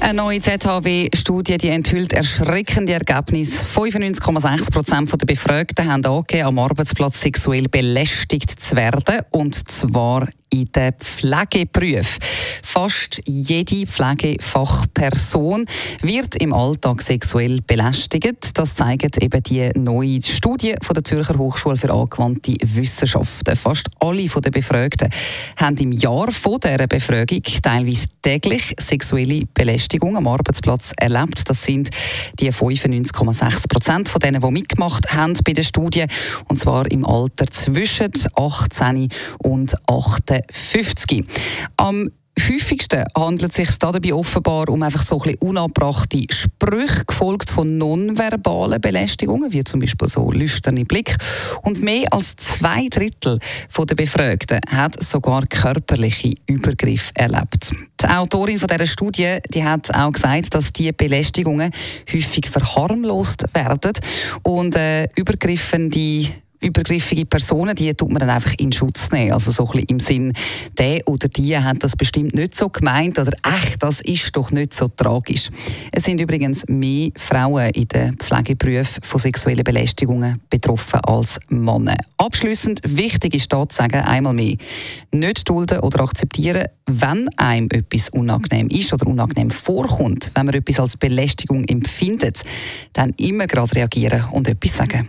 eine neue ZHW-Studie enthüllt erschreckende Ergebnisse. 95,6 Prozent der Befragten haben angegeben, am Arbeitsplatz sexuell belästigt zu werden. Und zwar in den Pflegeberufen. Fast jede Pflegefachperson wird im Alltag sexuell belästigt. Das zeigt eben die neue Studie von der Zürcher Hochschule für angewandte Wissenschaften. Fast alle der Befragten haben im Jahr vor dieser Befragung teilweise täglich sexuelle Belästigung am Arbeitsplatz erlebt. Das sind die 95,6 Prozent von denen, die mitgemacht haben bei der Studie. Und zwar im Alter zwischen 18 und 58. Am häufigsten handelt es sich dabei offenbar um einfach so ein unabbrachte Sprüche, gefolgt von nonverbalen Belästigungen, wie zum Beispiel so lüsterne Blick. Und mehr als zwei Drittel der Befragten hat sogar körperliche Übergriffe erlebt. Die Autorin von dieser Studie die hat auch gesagt, dass diese Belästigungen häufig verharmlost werden und äh, übergriffende übergriffige Personen, die tut man dann einfach in Schutz nehmen. Also so ein bisschen im Sinn, der oder die hat das bestimmt nicht so gemeint oder echt, das ist doch nicht so tragisch. Es sind übrigens mehr Frauen in den Pflegeberufen von sexuellen Belästigungen betroffen als Männer. Abschließend wichtig ist da zu sagen, einmal mehr, nicht dulden oder akzeptieren, wenn einem etwas unangenehm ist oder unangenehm vorkommt, wenn man etwas als Belästigung empfindet, dann immer gerade reagieren und etwas sagen.